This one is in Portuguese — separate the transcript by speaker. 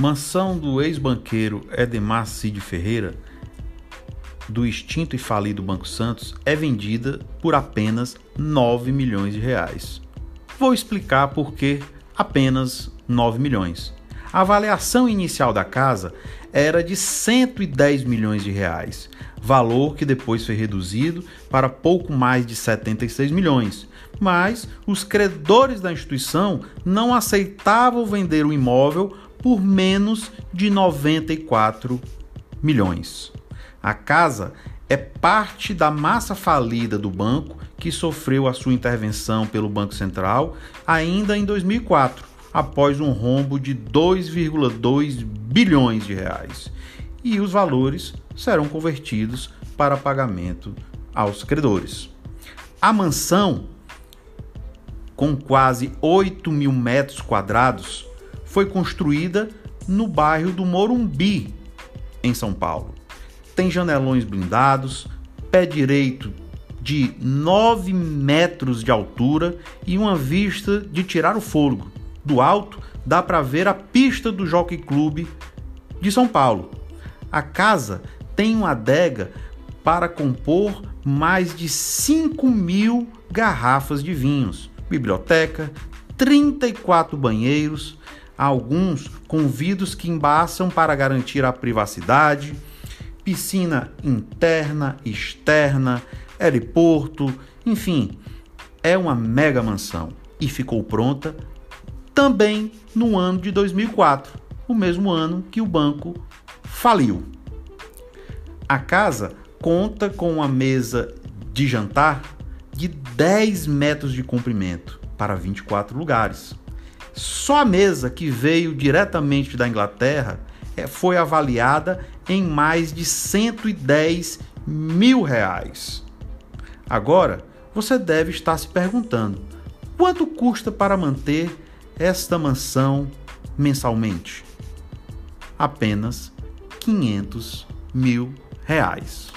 Speaker 1: Mansão do ex-banqueiro Edemar Cid Ferreira, do extinto e falido Banco Santos, é vendida por apenas 9 milhões de reais. Vou explicar por que apenas 9 milhões. A avaliação inicial da casa era de 110 milhões de reais, valor que depois foi reduzido para pouco mais de 76 milhões. Mas os credores da instituição não aceitavam vender o imóvel por menos de 94 milhões. A casa é parte da massa falida do banco que sofreu a sua intervenção pelo Banco Central ainda em 2004 após um rombo de 2,2 bilhões de reais. E os valores serão convertidos para pagamento aos credores. A mansão, com quase 8 mil metros quadrados, foi construída no bairro do Morumbi, em São Paulo. Tem janelões blindados, pé direito de 9 metros de altura e uma vista de tirar o fôlego do alto, dá para ver a pista do Jockey Club de São Paulo. A casa tem uma adega para compor mais de 5 mil garrafas de vinhos, biblioteca, 34 banheiros, alguns com vidros que embaçam para garantir a privacidade, piscina interna, externa, aeroporto, enfim, é uma mega mansão e ficou pronta também no ano de 2004, o mesmo ano que o banco faliu. A casa conta com uma mesa de jantar de 10 metros de comprimento para 24 lugares. Só a mesa que veio diretamente da Inglaterra é, foi avaliada em mais de 110 mil reais. Agora, você deve estar se perguntando: quanto custa para manter esta mansão mensalmente? Apenas 500 mil reais.